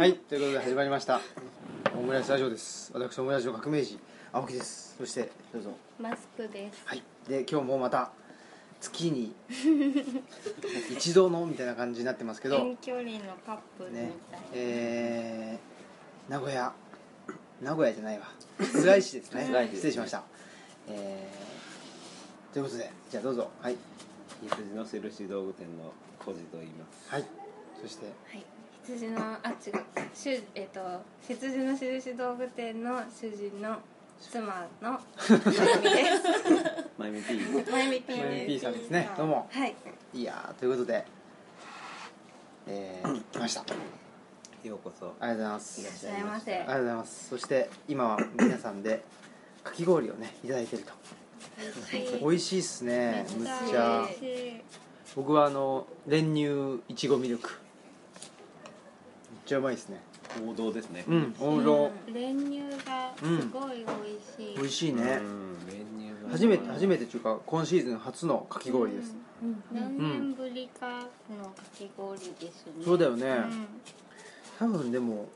はいということで始まりました。オムライスラジオです。私オムライスの革命児青木です。そしてどうぞ。マスクです。はい。で今日もまた月に 一度のみたいな感じになってますけど。遠距離のカップルみたいね。えー、名古屋。名古屋じゃないわ。浦井市ですね。浦井市失礼しました。えー、ということでじゃあどうぞ。はい。羊の印道具店の小路と言います。はい。そしてはい。羊のあ違う。主えっ、と羊の印道具店の主人の妻のまゆみ P まゆみ P まゆみで P す。さんですねどうも。はい。いやーということでえー、来ました。あようこそ。りがとうございますいらっしゃいませ。ありがとうございます。そして今は皆さんでかき氷をねいただいてると。美味しいっすね。むっちゃ。美味しい。僕はあの練乳いちごミルクちゃうまいですね。王道ですね。うん王道。うん練乳がすごい美味しい。美味しいね。うん練乳が。初めて初めてっていうか今シーズン初のかき氷です。うん何年ぶりかのかき氷ですね。そうだよね。うん多分でも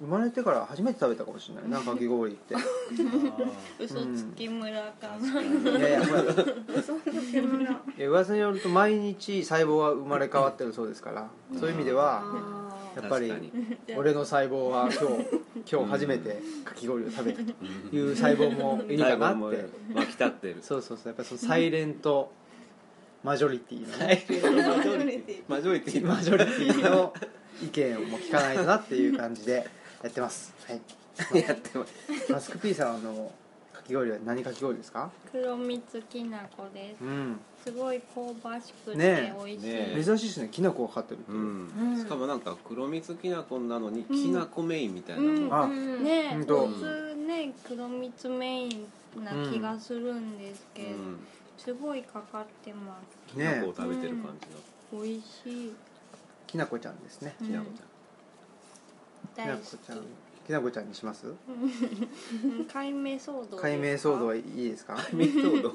生まれてから初めて食べたかもしれない。なかき氷って。嘘つき村かな。いやいや嘘つき村。や噂によると毎日細胞は生まれ変わってるそうですから。そういう意味ではあやっぱり 俺の細胞は今日今日初めてかき氷を食べたという細胞もいるかなって。湧き立ってる。そうそうそう。やっぱりそのサイレントマジョリティのねマジョリティ。マジョリティ。マジョリティの意見をも聞かないとなっていう感じでやってます。はい。やってます。マスク P さんのかき氷は何かき氷ですか？黒蜜きなこです。うん。すごい香ばしくてね美味しい、ね珍しいですね。きな粉がかかってるって。ういう、うん。んしかもなんか黒蜜きな粉なのにきな粉メインみたいなうん。もあうん。ねほん。と普通ね黒蜜メインな気がするんですけど、うん。すごいかかってまきなね粉を食べてる感じの。す美味しい。きなこちゃんですね。うんきな粉ちき大好なこちゃん。きなこちゃんにします？き 解明騒動解明騒動はいいですか？ゃんメソード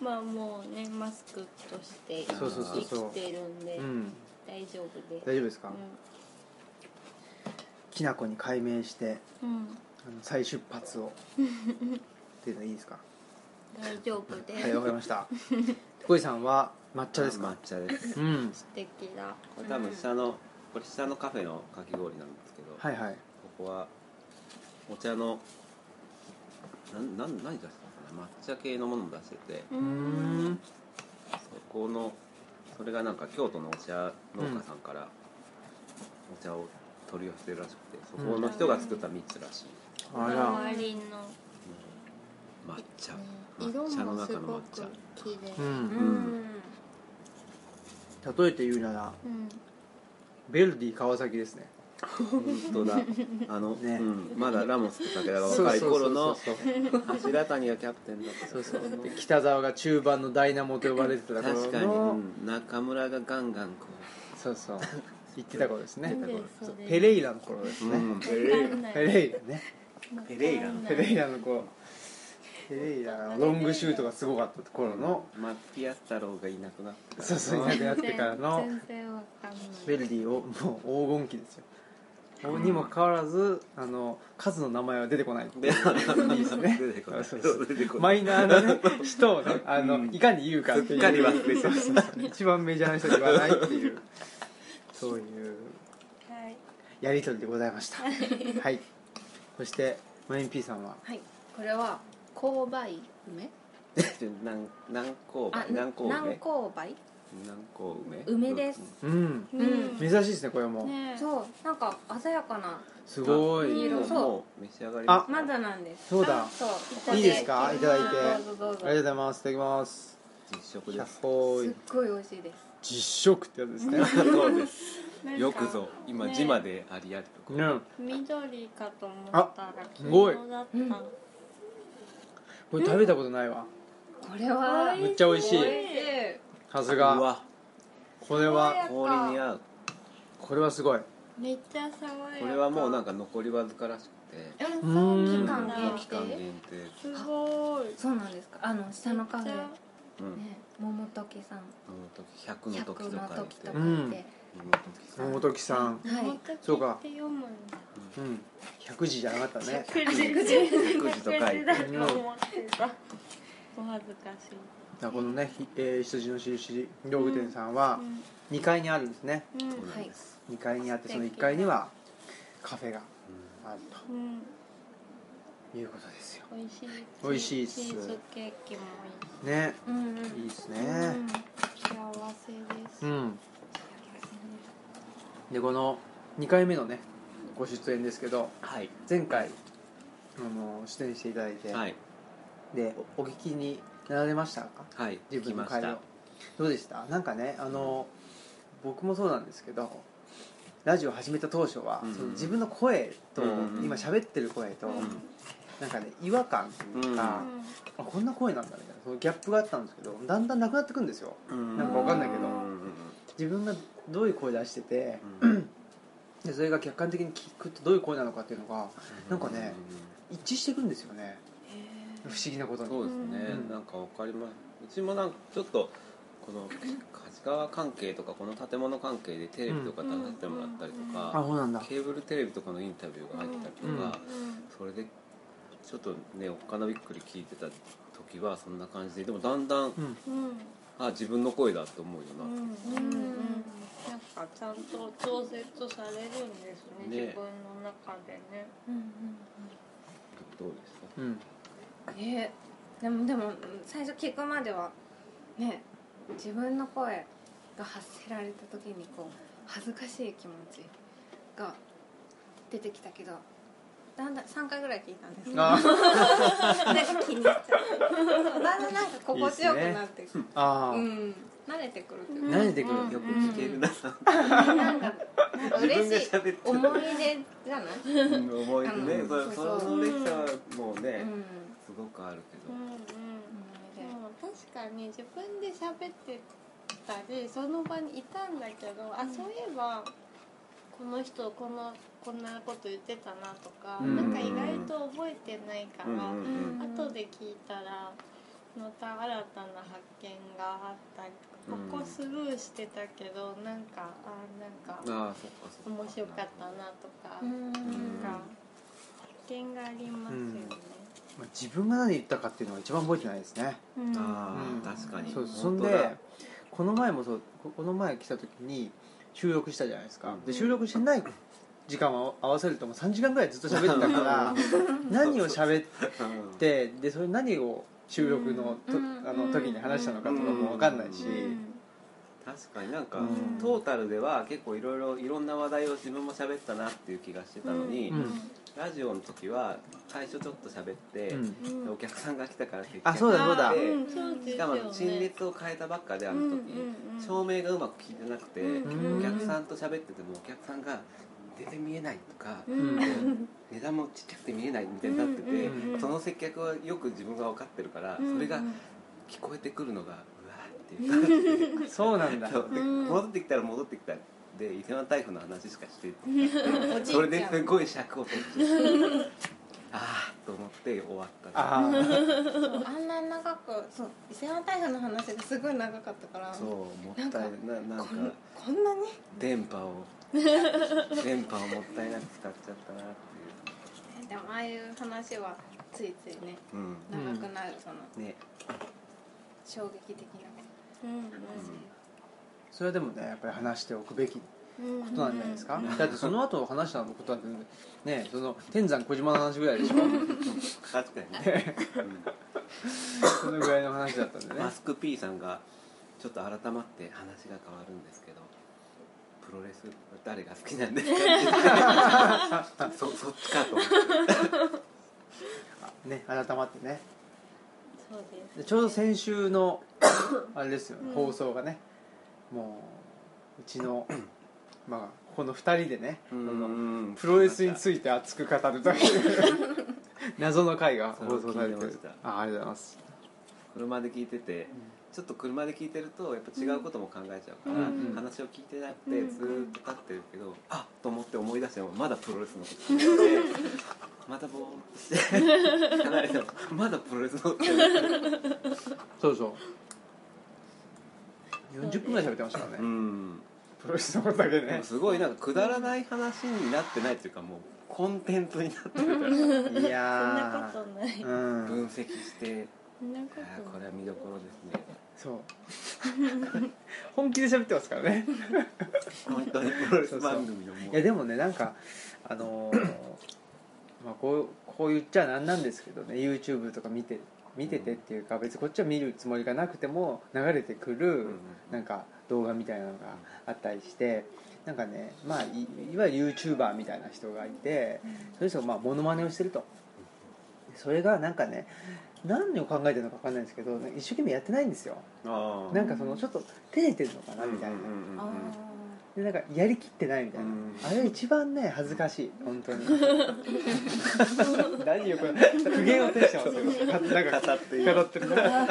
まあもうねマスクとしてそうそうそうそう。生きてるんでうん。大丈夫で。す大丈夫ですか、きなこに改名してうん、うん、あの再出発を。っていうのいいですか？大丈夫です、はいわかりました。小井さんは抹茶です抹か茶です。うん。素敵だこれ多分下のこれ下のカフェのかき氷なんですけど。はいはいここはお茶のなんなん何出してかな？抹茶系のものも出してて。そこのそれがなんか京都のお茶農家さんからお茶を取り寄せてるらしくてそこの人が作った蜜らしい、あ周らりの。抹茶。色抹茶の中の抹茶。く綺麗。ううんん。例えて言うならうん。ベルディ川崎ですね本当だ。あの、ね。うん、まだラモスと武田が若い頃のそうそうそう柱谷がキャプテンだったそうそう。北沢が中盤のダイナモと呼ばれてた頃の確かに、うん、中村がガンガンこそうそう。言ってた頃ですね。ペレイラの頃ですう、ね、うん、わかんない。ペレイラね。ペレイラペレイラの頃。ペレイラのロングシュートがすごかった頃のマッティアス太郎がいなくなってそうそういなくなってからの全然わかんない。ベルディをもう黄金期ですよにもかかわらずあの数の名前は出てこない。で、い。いですね。出てこない。そうそう出てこない。マイナーなね人をねあの、いかに言うかっていう。すっかり忘れてそうそうそう一番メジャーな人に言わないっていう。そういうはい。やり取りでございました。はい。そしてマイン P さんは？はい。これは勾配梅？南南高あ梅南高梅南高梅？梅です。うん。うん。珍しいですねこれも、ねそうなんか鮮やかな。すごい。いい色そう。もう召し上がり。ますまだなんです。そうだ。そう。いいですか？いただいて。どうぞどうぞ。ありがとうございます。いただきます。100実食ですすっごい美味しいです。実食ってやつですね。そうです。なんかよくぞ。今ね字までありありとこね緑かと思ったらすごい黄色だった。これ食べたことないわ。これはめっちゃ美味しい。美味しいさすが。うわ。これは。氷に合う。これはすごい。めっちゃ爽やか。これはもうなんか残りわずからしくて。えう期間限期間限定。定すごいそうなんですか。あの下のカフェ。うん。ね桃時さん。あの時100の時100のとか言って。言って桃時さん。はい。そうかって読むんだうん100字じゃなかったね。9時9時9時と書いて。思ってた。お恥ずかしいだからこのね、ひえー羊の印道具店さんは2階にあるんですね。うんそうなんです、2階にあってその1階にはカフェがうあるうん。ということですよ。美味しい。美味しいっす。チーズケーキもいいね。うんうん。いいですね。うん。幸せです。うん。でこの2回目のねご出演ですけどはい。前回あの出演していただいて、はい。でおお聞きになられましたか？はい自分のどうでした？なんかねあの僕もそうなんですけどラジオ始めた当初は、うん。その自分の声と、うん今喋ってる声と、うん。なんかね違和感というか、あこんな声なんだみたいなそのギャップがあったんですけどだんだんなくなってくんですよ。うん。なんかわかんないけど。うんうん自分がどういう声出しててうん。でそれが客観的に聞くとどういう声なのかっていうのがなんかね一致していくんですよね不思議なことに。そうですね、うん。なんかわかります。うちもなんかちょっとこの梶川関係とかこの建物関係でテレビとか出させてもらったりとあか、そうなんだ。ケーブルテレビとかのインタビューが入ったりとか、それでちょっとねおっかなびっくり聞いてた時はそんな感じででもだんだんうん。うんあ自分の声だと思うよなうんうんうん。なんかちゃんと調節されるんですねね。自分の中でね。どうでしたうんえーでもでもうん最初聞くまではね自分の声が発せられた時にこう恥ずかしい気持ちが出てきたけどだんだん3回ぐらい聞いたんです。けどあなんか気にしちゃってだんだんなんか心地よくなってくる。あー、うん。慣れてくるっていううん。か慣れてくる。うんよく聞けるな、なんかなんか嬉しい思い出じゃない？思い出ね、うん。そそうそうその列車はもうね、うんすごくあるけど、うんうん。でも確かに自分で喋ってたりその場にいたんだけど、あそういえばこの人このこんなこと言ってたなとか、うん。なんか意外と覚えてないから、うんうんうん。後で聞いたらまた新たな発見があった。りこうんこスルーしてたけどなんかあなんかああそっかそっか。面白かったなとか、うん。なんか発見がありますよね。まあ自分が何言ったかっていうのが一番覚えてないですね。うん。ああ、うん。確かに。そうそんでこの前もそうここの前来た時に収録したじゃないですか。で収録してない時間を合わせるともう3時間ぐらいずっと喋ってたから 何を喋ってでそれ何を収録のとうん。あの時に話したのかとかも分かんないし。確かになんか、うん。トータルでは結構いろいろいろんな話題を自分も喋ったなっていう気がしてたのに、うんラジオの時は最初ちょっと喋って、うん。お客さんが来たから接あそうだそうだ。でうんしかも陳列を変えたばっかであの時、うんうん。うん照明がうまく効いてなくて、うんお客さんと喋っててもお客さんが全然見えないとか、うん。値段もちっちゃくて見えないみたいになってて、うん。うん。その接客はよく自分が分かってるから、うん。それが聞こえてくるのがうわーっていう。感 じそうなんだ。戻ってきたら戻ってきたで伊勢湾台風の話しかしてそれですごい尺を取って。ああと思って終わった。ああんな長くそう伊勢湾台風の話がすごい長かったからそうもったいななんかこんこんなに？電波を電波をもったいなく使っちゃったなってでもああいう話はついついねいううん。長くなるそのね。衝撃的な。うんそれはでもねやっぱり話しておくべきこうんとなんじゃないですか？だってその後話したことなんてねその天山小島の話ぐらいでしょ？確かにね、そのぐらいの話だったんでね。うんマスク P さんがちょっと改まって話が変わるんですけどプロレス誰が好きなんですか？って言ってそ そっちかと。ね改まってね。そうでちょうど先週のあれですよね、うん。放送がねもううちの まあこの2人でね、プロレスについて熱く語るという 謎の回が放送されてた。あありがとうございます。車で聞いててちょっと車で聞いてるとやっぱ違うことも考えちゃうから、うん。うん話を聞いてなくてうん。ずーっと立ってるけど、あっと思って思い出してもまだプロレスのこと。聞いててまたぼーっとして 離れてもまだプロレスのこと。そうそう40分ぐらい喋ってましたからね、うん。プロレスのことだけねすごいなんかくだらない話になってないっていうかもうコンテンツになってるから。いそんなやことない。ーうん。分析して。そんなこあーとない。これは見どころですね。そう。本気で喋ってますからね。本当にプロレス番組のもう。いやでもねなんかあのーまあこうこう言っちゃなんなんですけどね YouTube とか見て見ててっていうか別にこっちは見るつもりがなくても流れてくるうんなんか動画みたいなのがあったりしてなんかねまあいいわゆる YouTuber みたいな人がいてそういう人がまあモノマネをしてると。それがなんかね何を考えてるのか分かんないんですけど一生懸命やってないんですよ。なんかそのちょっと照れてるのかなみたいなでなんかやりきってないみたいな、うん。あれ一番ね恥ずかしい。本当に。何よこれ。苦言を呈してますよ。かなんか語って語ってる。から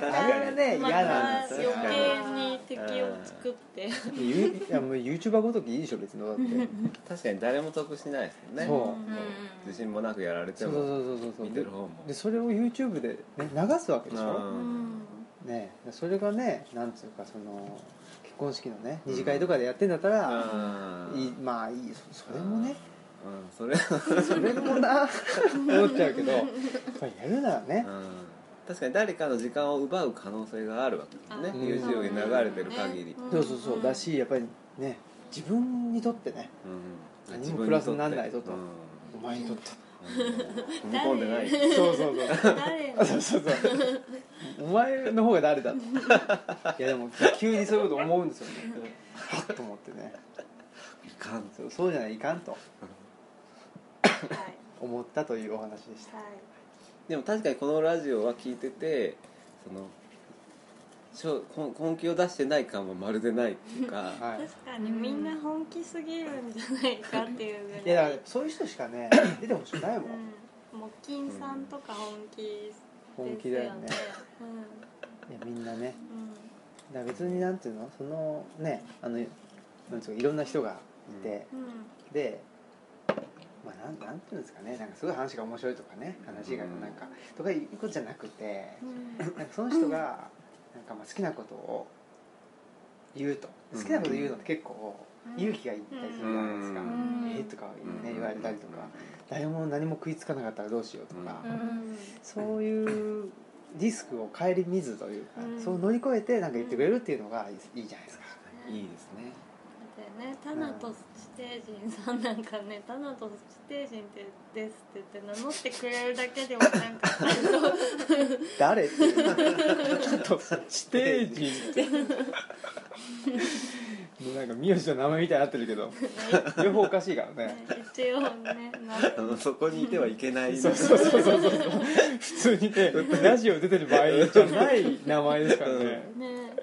あれがねま嫌なんです。よた余計に敵を作って。ゆいやもう YouTuber ごときいいでしょ別のだって確かに誰も得しないですよね。そう。自信もなくやられてそうそうもそうそうそう。見てる方も。でそれを YouTube で、ね、流すわけでしうょ、ん。ね、それがねなんつうかその結婚式のね二次会とかでやってんだったら、あーいいまあいいそそれもね。うんそれ。それもな。思っちゃうけどやっぱりやるならね。うん。確かに誰かの時間を奪う可能性があるわけですね。うん。YouTube に流れてる限り、そうそうそう。だしやっぱりね自分にとってねうん。何もプラスになんないぞと。うん。お前にとって踏み込んでない。そうそうそう誰？あそうそうそう。お前の方が誰だ？といやでも急にそういうこと思うんですよね。はっと思ってね。いかんそうそうじゃないいかんと。はい。思ったというお話でした。はい。でも確かにこのラジオは聞いててその根根気を出してない感はまるでないっていうか、はい。確かにみんな本気すぎるんじゃないかっていうぐらい。いやだからそういう人しかね 出てほしくないもん。うん。木金さんとか本気です本気だよね。いやみんなね。うだから別になんていうのそのねあのなんつうかいろんな人がいて、んうん。でまあなんなんていうんですかね。なんかすごい話が面白いとかね。話がうんなんか、とかいうことじゃなくて。うん。なんかその人がかまあ好きなことを言うと好きなこと言うのって結構うん。勇気がいったりするじゃないですか「うん。えーとか、ねうん。言われたりとか誰も何も食いつかなかったらどうしようとか、そういうリスクを顧みずというか、うん。そう乗り越えてなんか言ってくれるっていうのがいいじゃないですか。いいですねねタナトス地底人さんなんかねタナトス地底人ってですって言って名乗ってくれるだけでもなんか 誰？ってちょっと地底人。ってもうなんか名字の名前みたいになってるけど両方おかしいからね。一応ねなあのそこにいてはいけない。そうそうそうそうそう。普通にね ラジオ出てる場合じゃない名前ですからね。ね。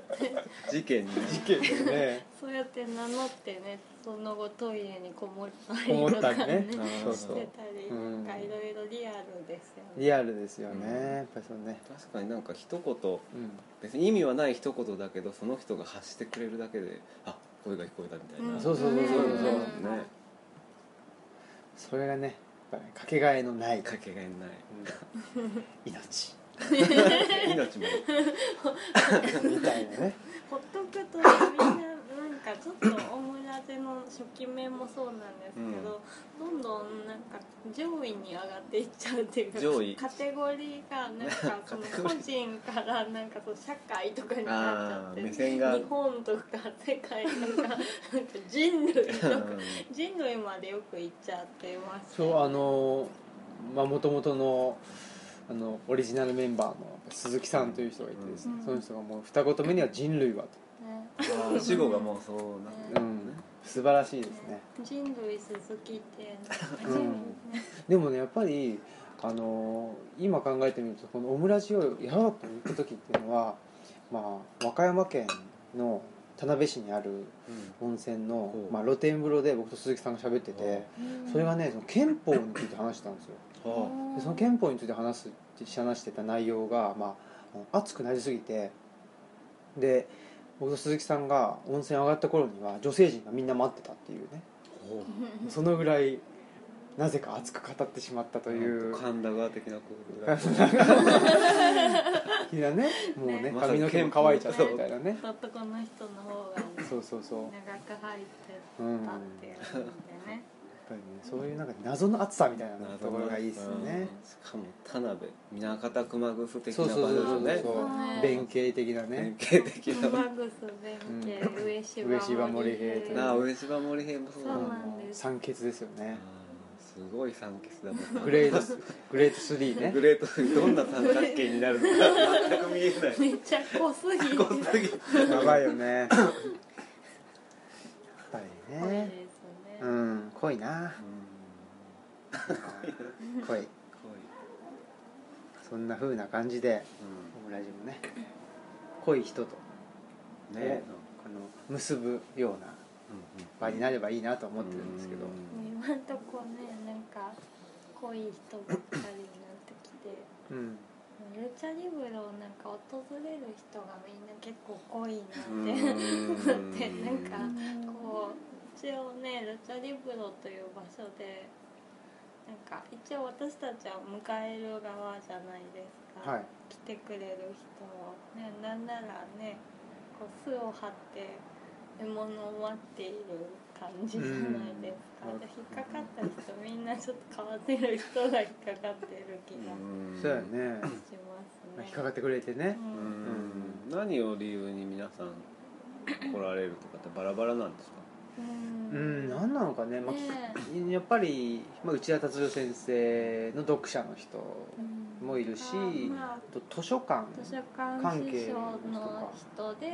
事件に。事件でねそうやって名乗ってねその後トイレにこもったりこもっとかね。ねそうそうしてたりうん。なんかいろいろリアルですよね。リアルですよね。やっぱりそうね。確かになんか一言うん。別に意味はない一言だけどその人が発してくれるだけであ声が聞こえたみたいな、うん。そうそうそうそうそう。ね。それがねやっぱりかけがえのない。かけがえない。うん。命。命も。みたいなね。ほっとくとみんなかちょっとオムラジの初期面もそうなんですけど、どんどんなんか上位に上がっていっちゃうっていうか上位。カテゴリーがなんかその個人からなんかそう社会とかになっちゃってあー目線が。日本とか世界とかなんか人類とか人類までよく行っちゃってますそうあのまあもともとのあのオリジナルメンバーの鈴木さんという人がいてですね、うん。その人がもう二言目には人類はねあー死後がもうそうなってと、うん、素晴らしいですね。人類鈴木ってでもねやっぱりあの今考えてみるとこのオムラジをやろうと言った時っていうのは、まあ、和歌山県の田辺市にある温泉のほ、う。まあ、露天風呂で僕と鈴木さんが喋っててそれがねその憲法について話してたんですよ。あ。でその憲法について話す話してた内容が、まあ、熱くなりすぎてで僕と鈴木さんが温泉上がった頃には女性陣がみんな待ってたっていうね。そのぐらいなぜか熱く語ってしまったという。神田川的なこと日だねもうねね髪の毛も乾いちゃったみたいなね。男の人の方がねそうそうそう。長く入ってたっていうのでね、ぱりねそういうなんか謎の熱さみたいなところがいいですよね。うん。しかも田辺南方熊楠的なそうそうそうそう。場所ね。そうね。弁慶的な典ね型的な。熊楠弁慶、上芝上芝森平となあ上芝森平もそうなんです。酸欠ですよね。すごい酸欠だもんグレードスグレート3ね。グレートどんな三角形になるのか全く見えない。めっちゃ濃すぎて濃すぎてやばいよね。やっぱりね、うん濃いな。濃い。そんな風な感じでオムラジもね。濃い人とうんねあの結ぶような場になればいいなと思ってるんですけど。今んとこねなんか濃い人ばっかりになってきてうん。ルチャリブロをなんか訪れる人がみんな結構濃いなうんってうん。思ってなんかこう一応ねルチャリブロという場所でなんか一応私たちは迎える側じゃないですか、はい。来てくれる人を、ね、なんならねこう巣を張って獲物を待っている感じじゃないですか、うん。で引っかかった人みんなちょっと変わってる人が引っかかってる気がうん。そうやね。しますね。引っかかってくれてね。うん。何を理由に皆さん来られるとかってバラバラなんですか？ううん何なのかね、まあねやっぱり、まあ、内田達郎先生の読者の人うんもいるし、あまあ図書館。図書館師関係匠のの人で、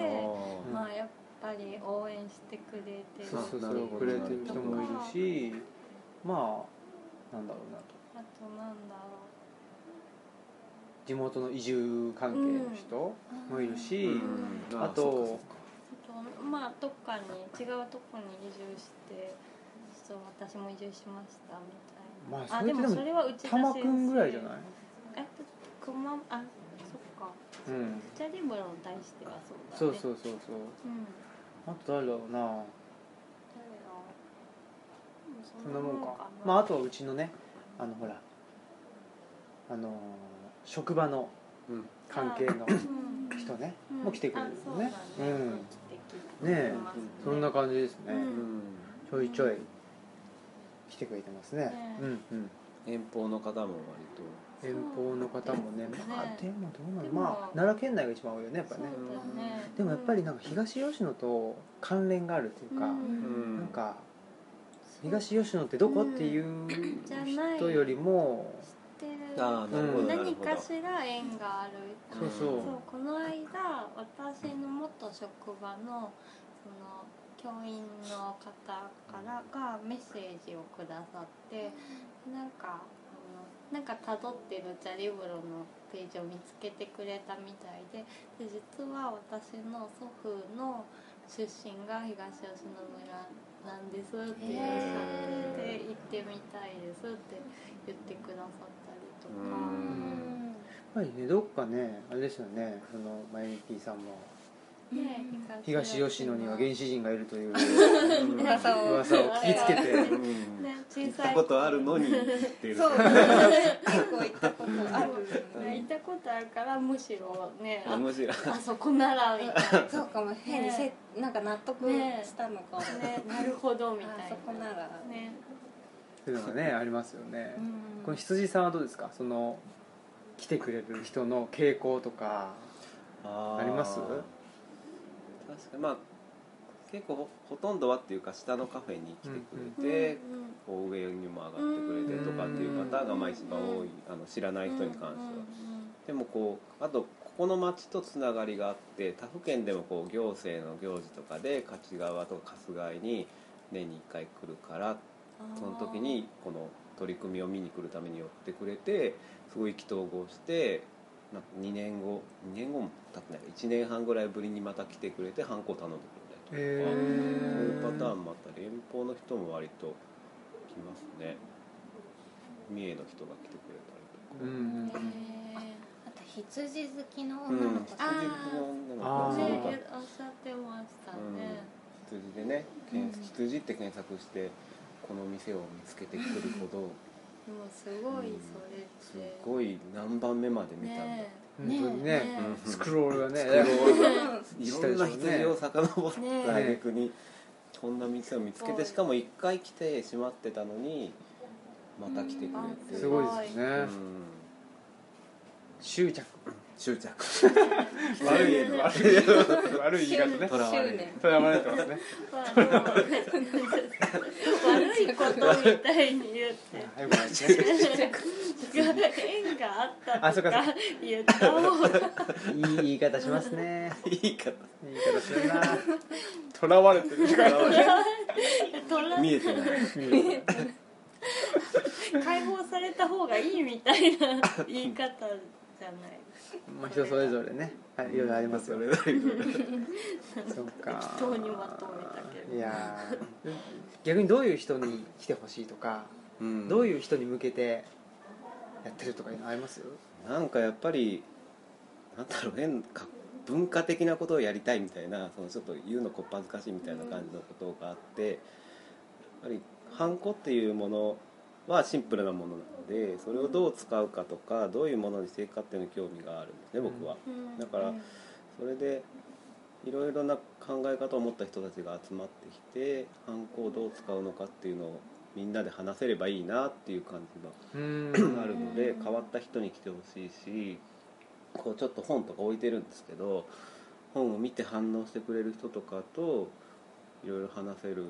あまあ、やっぱり応援してくれてるそうそうくれてる人もいるしまあなんだろうなとあとなんだろ地元の移住関係の人もいるし、ーあとまあどっかに違うとこに移住してそう私も移住しましたみたいな、まああでもそれは内田玉先くんぐらいじゃない？え熊あそっか。うん。ジャリブロに対してはそうだね。そうそうそうそう。うん。あと誰だろうな。そんなもんか。なまああとはうちのねあのほらあのー職場のうん関係のうん。人ね、うん。もう来てくれるよね。うんねそんな感じですね、ちょいちょい来てくれてますね。ねうんうん。遠方の方も割遠方の方もね。まあねでもどうなの？まあ奈良県内が一番多いよねやっぱね。でもやっぱりなんか東吉野と関連があるっていうか、なんか東吉野ってどこ？っていう人よりも知ってる。なる何かしら縁がある。そうそう。そうこの間私の元職場のその教員の方からがメッセージをくださってなんかあのなんか辿ってるチャリブロのページを見つけてくれたみたいでで実は私の祖父の出身が東吉野村なんですっておっしゃってて行ってみたいですって言ってくださったりとか。うんやっぱりねどっかねあれですよねそのマユニティさんも。ね東吉野には原始人がいるという。う ん噂を。噂を聞きつけて。うん。行っさい。たことあるのに行ってるそう。結構行ったことある。ね行ったことあるからむしろねあむしろ。あそこならみたいそうかも変にせなんか納得したのかも。なねなるほどみたあいそこなら。なねっていうのがね ありますよね。うん。この羊さんはどうですか？その来てくれる人の傾向とかあります？確かにまあ結構ほほとんどはっていうか下のカフェに来てくれて、こう上にも上がってくれてとかっていうパターンがまあ一番多いあの知らない人に関しては。でもこうあとここの町とつながりがあって他府県でもこう行政の行事とかで勝川とか春日井に年に1回来るからその時にこの取り組みを見に来るために寄ってくれてすごい意気投合してなんか2年後2年後も経ってない1年半ぐらいぶりにまた来てくれてハンコ頼んでくれたりとか、へそうーいうパターンもあったり遠方の人も割と来ますね。三重の人が来てくれたりとか。うんうんあと羊好きの女の子さん。あー。ねおっしゃってましたね。羊でね、羊って検索してこの店を見つけてくるほど。でもすごいそれって。すごい何番目まで見たんだ、ね本当にね。ねうん。スクロールがね。スクローね。いろんな羊を遡ったね。挙句にこんな店を見つけてしかも一回来て閉まってたのにまた来てくれて。すごいですね。うん。執着。執着。悪い悪い悪い言い方ね。とらわれてますねいことみたいに言って。縁があったとか言った。方がいい言い方しますね。いい方言い方するな。とらわれてる見えてない。解放された方がいいみたいな言い方じゃないまあ人それぞれね。はいいろいろありますよそれぞれ。そっか。適当にまとめたけど。いやー。逆にどういう人に来てほしいとかうん。どういう人に向けてやってるとかいうのあります？なんかやっぱりなんだろう変か文化的なことをやりたいみたいなそのちょっと言うのこっぱずかしいみたいな感じのことがあってやっぱりハンコっていうものはシンプルなものなのでそれをどう使うかとかどういうものにしていくかっていうのに興味があるんですね僕は。だからそれでいろいろな考え方を持った人たちが集まってきてハンコをどう使うのかっていうのをみんなで話せればいいなっていう感じがうん。あるので変わった人に来てほしいしこうちょっと本とか置いてるんですけど本を見て反応してくれる人とかといろいろ話せる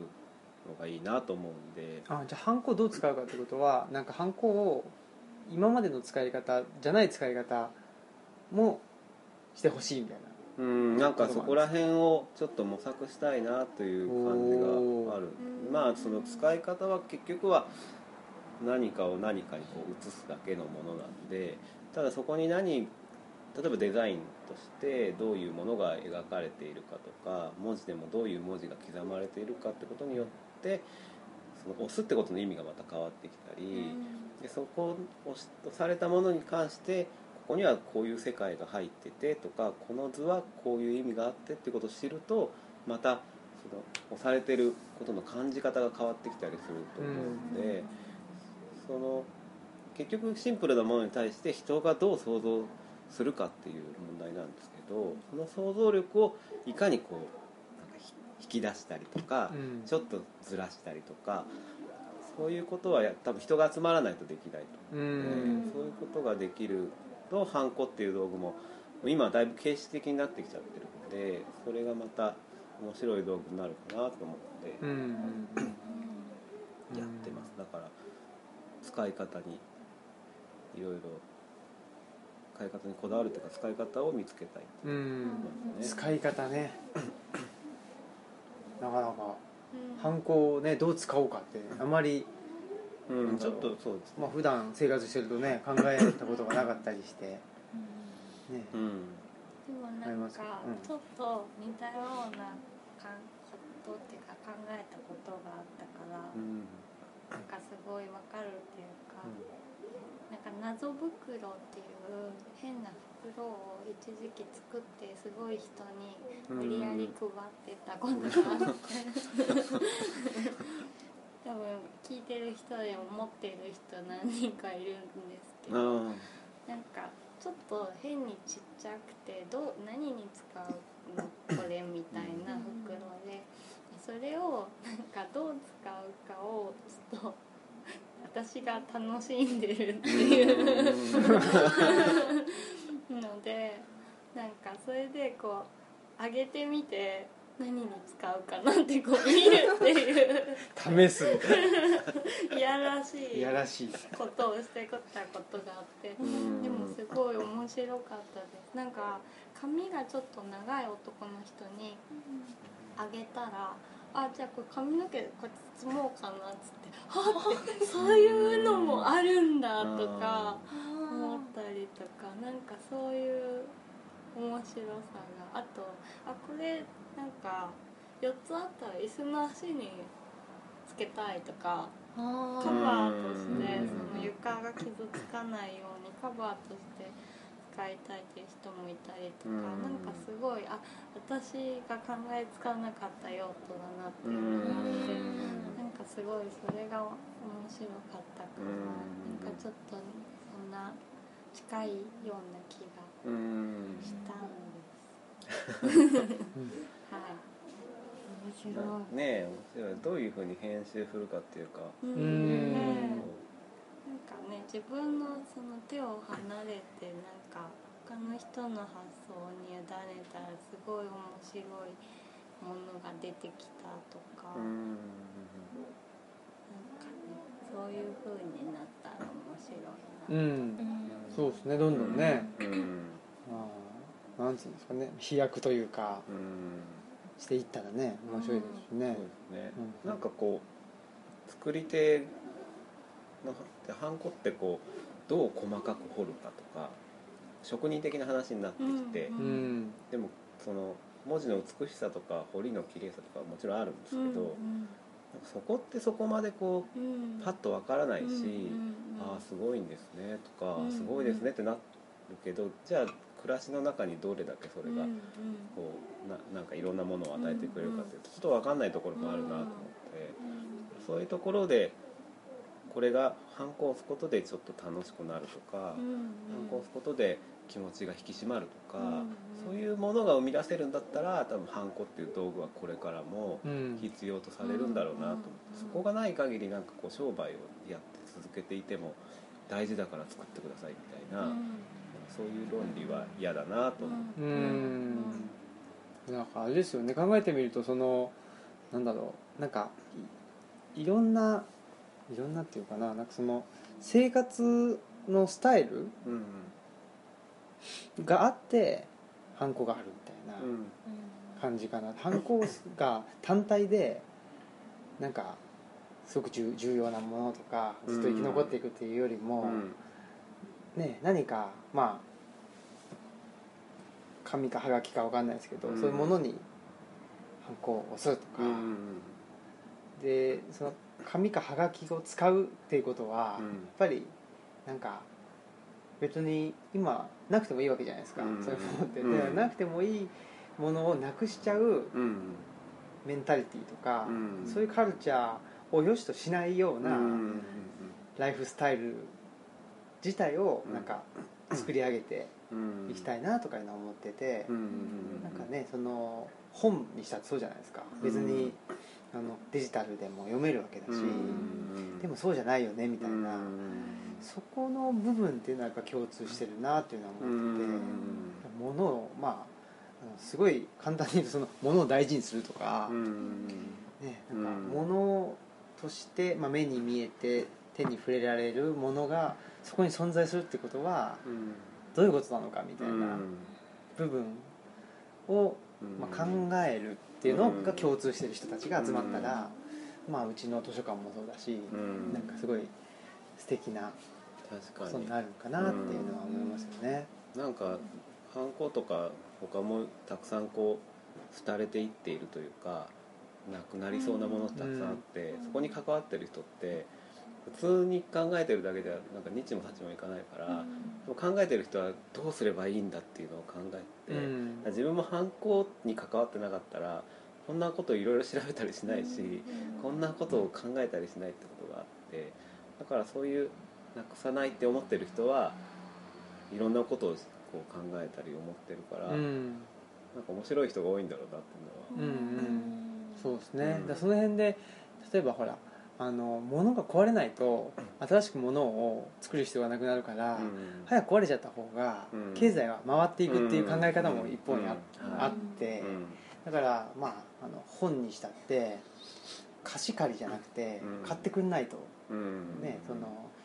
のがいいなと思うんで。あじゃあハンコをどう使うかってことはなんかハンコを今までの使い方じゃない使い方もしてほしいみたいな。うんなんかそこら辺をちょっと模索したいなという感じがある。まあその使い方は結局は何かを何かにこう移すだけのものなんでただそこに何例えばデザインとしてどういうものが描かれているかとか文字でもどういう文字が刻まれているかってことによってその押すってことの意味がまた変わってきたりでそこを押されたものに関してここにはこういう世界が入っててとかこの図はこういう意味があってってことを知るとまたその押されてることの感じ方が変わってきたりすると思うので、その結局シンプルなものに対して人がどう想像するかっていう問題なんですけどその想像力をいかにこうき出したりとか、うん。ちょっとずらしたりとかそういうことはや多分人が集まらないとできないとう思う。ので、んそういうことができるとハンコっていう道具も今はだいぶ形式的になってきちゃってるのでそれがまた面白い道具になるかなと思ってやってます。だから使い方にいろいろ使い方にこだわるというか使い方を見つけたいいね。使い方ね なかなかうん。ハンコをねどう使おうかってあまりうん、ちょっとそうですね。まあ普段生活してるとね考えたことがなかったりして。ね。うん。でもなんかうん。ちょっと似たようなかんことっていうか考えたことがあったからうん。なんかすごいわかるっていうかなんか謎袋っていう変な袋を一時期作ってすごい人に無理やり配ってたことがあって。多分聞いてる人でも持ってる人何人かいるんですけどあなんかちょっと変にちっちゃくてどう何に使うのこれみたいな袋でそれをなんかどう使うかをちょっと私が楽しんでるっていう のでなんかそれでこう上げてみて何に使うかなってこう見るっていう。試すみたいいやらしないやらしいことをしてたことがあって。うん。でもすごい面白かったです。なんか髪がちょっと長い男の人にあげたらあじゃあこれ髪の毛こっち包もうかなっつってはって そういうのもあるんだとか思ったりとかなんかそういう面白さがあとあこれなんか4つあったら椅子の足につけたいとかカバーとしてうん。その床が傷つかないようにカバーとして使いたいっていう人もいたりとかうん。なんかすごいあ私が考えつかなかった用途だなっていうのがあってなんかすごいそれが面白かったからうん。なんかちょっとそんな近いような気がうんしたんです、はい。面白い。ねえ面白い。どういうふうに編集するかっていうか。ううん。ねなんかね自分のその手を離れてなんか他の人の発想に委ねたらすごい面白いものが出てきたとか、うなんんかねそういう風になったら面白いな、うんそうですねどんどんね、うん。まあなんつうんですかね飛躍というかうん。していったらね面白いですしね。そうですね、うん。なんかこう作り手のハンコってこうどう細かく彫るかとか職人的な話になってきて、ううん。んでもその文字の美しさとか彫りの綺麗さとかはもちろんあるんですけど、なんかそこってそこまでこううん。パッとわからないし、うんうんああすごいんですねとか、うんすごいですねってなるけどじゃあ暮らしの中にどれだけそれがこうななんかいろんなものを与えてくれるかっていうとちょっと分かんないところもあるなと思って、そういうところでこれがハンコを押すことでちょっと楽しくなるとか、うんハンコを押すことで気持ちが引き締まるとか、うんそういうものが生み出せるんだったら多分ハンコっていう道具はこれからもうん。必要とされるんだろうなと思って、そこがない限りなんかこう商売をやって続けていても大事だから作ってくださいみたいな、そういう論理は嫌だなと思って。うん。なんかあれですよね。考えてみるとそのなんだろう。なんかいいろんないろんなっていうかななんかその生活のスタイルうんがあってハンコがあるみたいなうん。感じかな。ハンコが単体でなんかすごく重重要なものとかずっと生き残っていくっていうよりも、うん。ね、何かまあ紙かはがきかわかんないですけど、うん。そういうものにハンコを押すとか、うん。でその紙かはがきを使うっていうことは、うん。やっぱりなんか別に今なくてもいいわけじゃないですか、うん。そういうものって、うん。でなくてもいいものをなくしちゃううん。メンタリティとか、うん。そういうカルチャーを良しとしないようなうん。ライフスタイル自体をなんか作り上げてうん。いきたいなとかいうのは思ってて、うん。なんかねその本にしたってそうじゃないですか。別に、あのデジタルでも読めるわけだし、うん。でもそうじゃないよねみたいな、そこの部分っていうのはやっぱ共通してるなっていうのは思ってて、ものをまあすごい簡単に言うとそのものを大事にするとか、ね、なんかうん。物として、まあ、目に見えて手に触れられるものがそこに存在するってことはどういうことなのかみたいな部分を、まあ、考えるっていうのが共通してる人たちが集まったら、まあ、うちの図書館もそうだし、なんかすごい素敵な確かに。ことになるかなっていうのは思いますよね。なんかハンコとか他もたくさんこう廃れていっているというかなくなりそうなものたくさんあって、そこに関わってる人って普通に考えてるだけではなんか日も立ちもいかないから、でも考えてる人はどうすればいいんだっていうのを考えて、うん。自分も犯行に関わってなかったらこんなことをいろいろ調べたりしないし、こんなことを考えたりしないってことがあってだからそういうなくさないって思ってる人はいろんなことをこう考えたり思ってるから、うん。なんか面白い人が多いんだろうなっていうのは。うんうん。そうですね、うん。だその辺で例えばほらあの物が壊れないと新しく物を作る必要がなくなるから、うん。早く壊れちゃった方がうん。経済は回っていくっていう考え方も一方にあ,、って、うん。だからまああの本にしたって貸し借りじゃなくてうん。買ってくんないと、うん。ね、その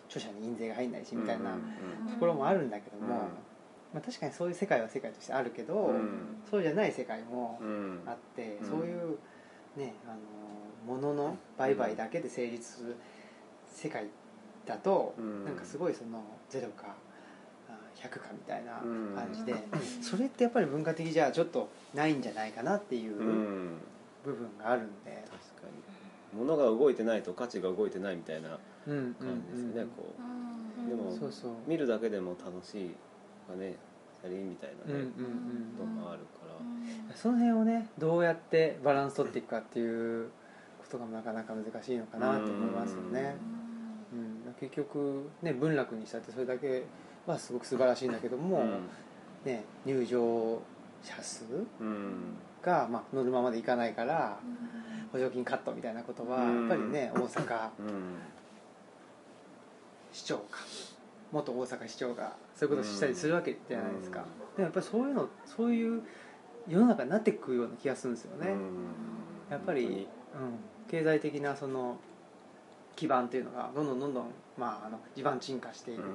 著者に印税が入んないしみたいなうん。ところもあるんだけども、うん。まあ、確かにそういう世界は世界としてあるけど、うん。そうじゃない世界もうんあって、うん。そういうねあの物の売買だけで成立する世界だと、うん。なんかすごいそのゼロかあ100かみたいなうん。感じで、それってやっぱり文化的じゃちょっとないんじゃないかなっていううん。部分があるんで、確かに。物が動いてないと価値が動いてないみたいなうんうん感じですよね、こう。でもそうそう。見るだけでも楽しいがねシャリンみたいなね、うんうんうんこともあるから、その辺をねどうやってバランス取っていくかっていうことがなかなか難しいのかなと思いますよね、うん。結局ね文楽にしたってそれだけはすごく素晴らしいんだけども、ね、入場者数うん。が、まあ、ノルマまでいかないから補助金カットみたいなことはうん。やっぱりね大阪うん。市長か元大阪市長がそういうことをしたりするわけじゃないですか、でもやっぱりそういうのそういう世の中になっていくような気がするんですよね、うん。やっぱり、うん、経済的なその基盤っていうのがどんどんどんどん、まあ、あの地盤沈下していると、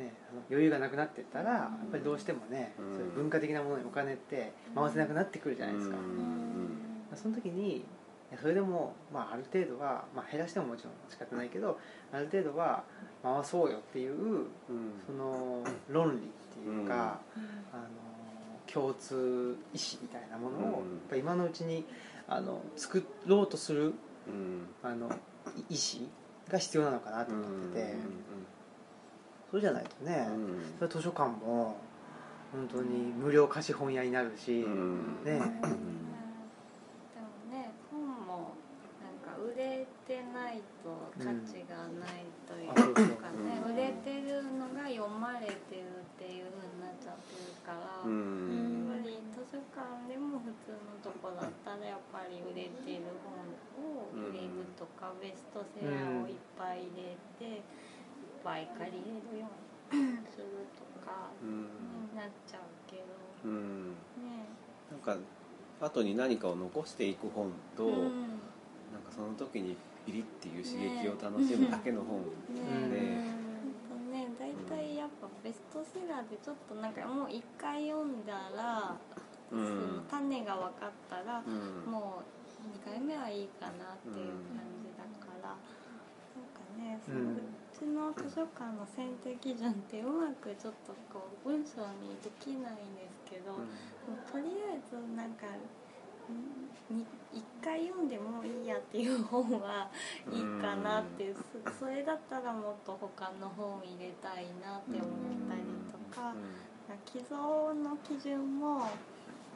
ね、あの余裕がなくなっていったらやっぱりどうしてもね、うんそういう文化的なものにお金って回せなくなってくるじゃないですか、うん。その時にそれでも、まあ、ある程度は、まあ、減らしてももちろん仕方ないけどある程度は回そうよっていううん。その論理っていうか、あの共通意思みたいなものを、うん。やっぱ今のうちにあの作ろうとするうん。あのい意思が必要なのかなと思ってて、そうじゃないとね、それは図書館も本当に無料貸本屋になるし、うん。ね。でもね本もなんか売れてないと価値がないというかね、うん。売れてるのが読まれてるっていう風になっちゃってるから、館でも普通のとこだったらやっぱり売れてる本を入れるとか、ベストセラーをいっぱい入れていっぱい借りれるようにするとかうんになっちゃうけど。うん。ね。なんか後に何かを残していく本と、うん。なんかその時にピリっていう刺激を楽しむだけの本うん。で、ほんとね大体やっぱベストセラーでちょっとなんかもう一回読んだら、うんその種が分かったら、うん。もう2回目はいいかなっていう感じだから、なんかねそううちの図書館の選定基準ってうまくちょっとこう文章にできないんですけど、とりあえずなんかんに一回読んでもいいやっていう本はいいかなってそそれだったらもっと他の本入れたいなって思ったりとか既存の基準も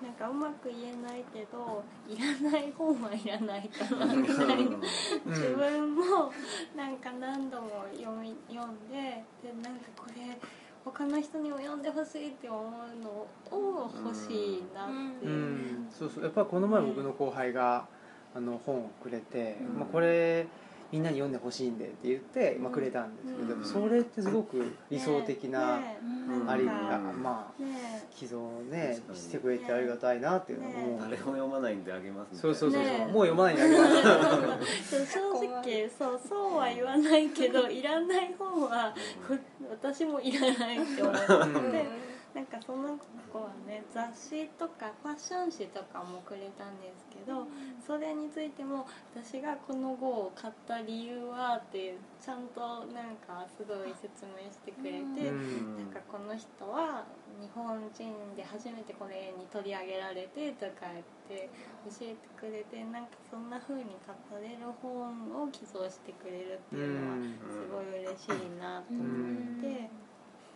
なんかうまく言えないけどいらない本はいらないかなみたいな。うん。自分もなんか何度も読み読んででなんかこれ他の人にも読んでほしいって思うのを欲しいなって。ういう、ん、そうそう。やっぱりこの前僕の後輩があの本をくれて、うん。まあ、これみんなに読んでほしいんでって言って、まあ、くれたんですけど、うん。それってすごく理想的なありが、うんまあね寄贈をねしてくれてありがたいなっていうのねも、誰も読まないんであげますそうそうそうそう、ねもう読まないんだけどそう正直そうそうは言わないけどいらない本はふ私もいらないって思って。うん。てなんかその子はね雑誌とかファッション誌とかもくれたんですけどそれについても私がこの号を買った理由はってちゃんとなんかすごい説明してくれて、うん。なんかこの人は日本人で初めてこれに取り上げられてとか言って教えてくれてなんかそんな風に語れる本を寄贈してくれるっていうのはうん。すごい嬉しいなと思って。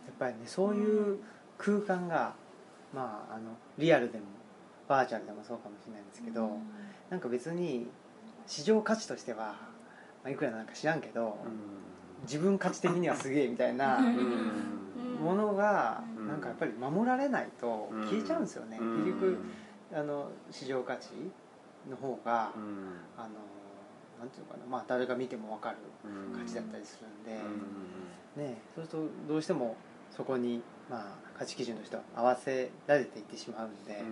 やっぱりねそういう空間が、まあ、あのリアルでもバーチャルでもそうかもしれないんですけど、なんか別に市場価値としては、まあ、いくらなんか知らんけど、自分価値的にはすげえみたいなうん。うん。ものがうん。なんかやっぱり守られないと消えちゃうんですよね、うん。結局あの市場価値の方が、うん。あのなんていうのかな、まあ、誰が見ても分かるうん。価値だったりするんで、うん。ね、そうするとどうしてもそこに、まあ、価値基準としては合わせられていってしまうんで、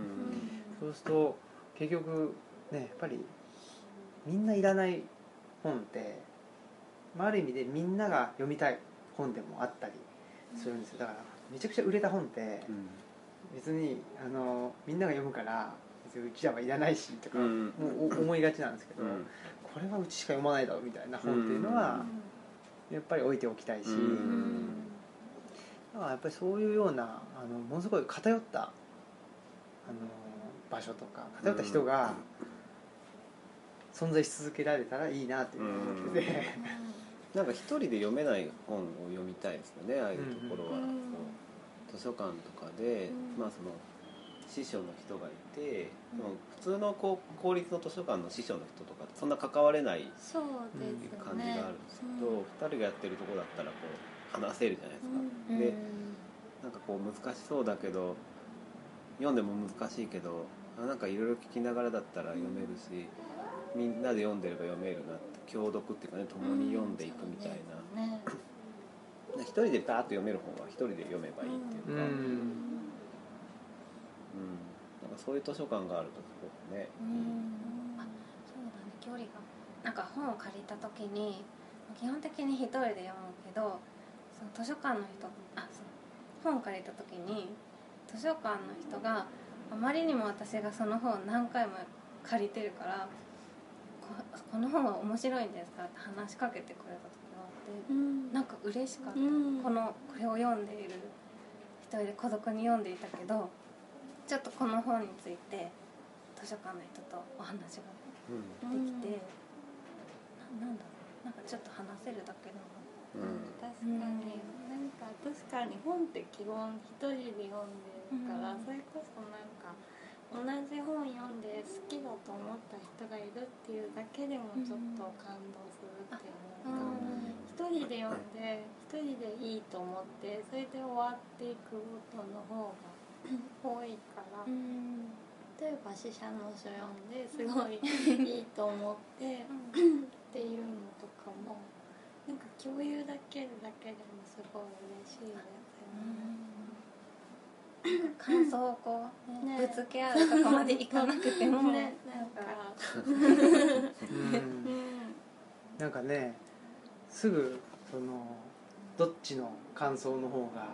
そうすると結局ねやっぱりみんないらない本って、まあ、ある意味でみんなが読みたい本でもあったりするんですよ。だからめちゃくちゃ売れた本ってうん。別にあのみんなが読むから別にうちらはいらないしとか、うん。もうお思いがちなんですけど、うん。これはうちしか読まないだろうみたいな本っていうのはやっぱり置いておきたいし、うんだからやっぱりそういうようなあのものすごい偏ったあの場所とか偏った人が存在し続けられたらいいなっていうふうに思って。て、なんか一人で読めない本を読みたいですよねああいうところは、うん。こう図書館とかで、うん。まあその師匠の人がいて、でも普通のこう公立の図書館の師匠の人とかそんな関われないね。感じがあるんですけど、二人がやってるとこだったらこう話せるじゃないですか、うん。でなんかこう難しそうだけど読んでも難しいけどあなんかいろいろ聞きながらだったら読めるしみんなで読んでれば読めるなって共読っていうかね共に読んでいくみたいな、ね。一人でダーッと読める本は一人で読めばいいっていううか、うん。ん。なんかそういう図書館があるとすごくね、うん。あそうだね。距離が。なんか本を借りた時に基本的に一人で読むけどその図書館の人あそう本借りた時に図書館の人があまりにも私がその本を何回も借りてるからここの本は面白いんですかって話しかけてくれた時があってうん。なんか嬉しかった、うん。このこれを読んでいる一人で孤独に読んでいたけどちょっとこの本について図書館の人とお話がうんできて、ななんだろう。なんかちょっと話せるだけでもうん確かに、なんか確かに本って基本一人で読んでるから、うん。それこそなんか同じ本読んで好きだと思った人がいるっていうだけでもちょっと感動するっていうか、一人で読んで一人でいいと思ってそれで終わっていくことの方が多いから、うん。例えば死者の書読ん。ですごい いいと思ってっていうのとかもなんか共有だけだけでもすごい嬉しいですよね。感想をこう、ねねぶつけ合うとこまでいかなくても、ね、なんか、なんかねすぐそのどっちの感想の方が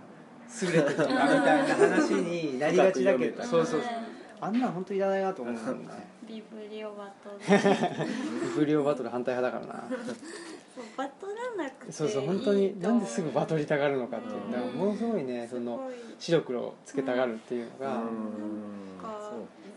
優れてるかみたいな話になりがちだけどそうそうそう。ねあんなん本当いらないなと思うんだよね。ビブリオバトル。ビブリオバトル反対派だからなバトらなくていいそうそう本当になんですぐバトりりたがるのかっていうだからものすごいねその白黒つけたがるっていうのが。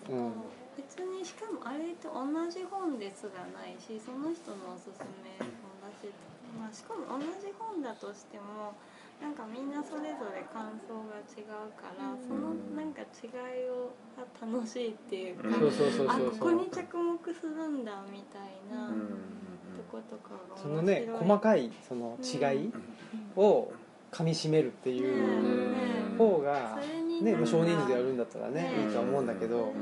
うん。別にしかもあれって同じ本ですらないしその人のおすすめ本だし、まあ、しかも同じ本だとしてもなんかみんなそれぞれ感想が違うから、うん。そのなんか違いをが楽しいっていうか、うん。そうそうそうあここに着目するんだみたいな。とうんそのね細かいその違いを噛みしめるっていううん。方がねなんか少人数でやるんだったらねねいいとは思うんだけど。ちょっ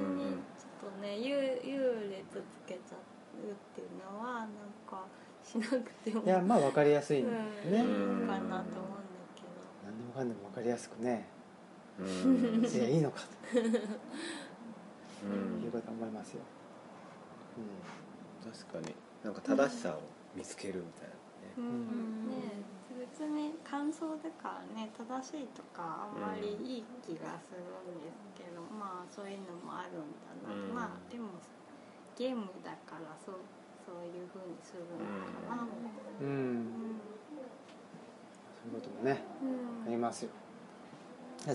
とね優優劣つけちゃうっていうのはなんかしなくてもいやまあ分かりやすいんうん。だよねいいかなと思うんだけど。何でもかんでも分かりやすくね。うん。いやいいのかと。うん。いうことは思いますよ、確かになんか正しさを見つけるみたいなね。うん。ね別に感想だからね正しいとかあんまりいい気がするんですけど、まあそういうのもあるんだな、うん。まあでもゲームだからそうそういうふうにするのかな。うん。うん。うん。そういうこともねうん。ありますよ。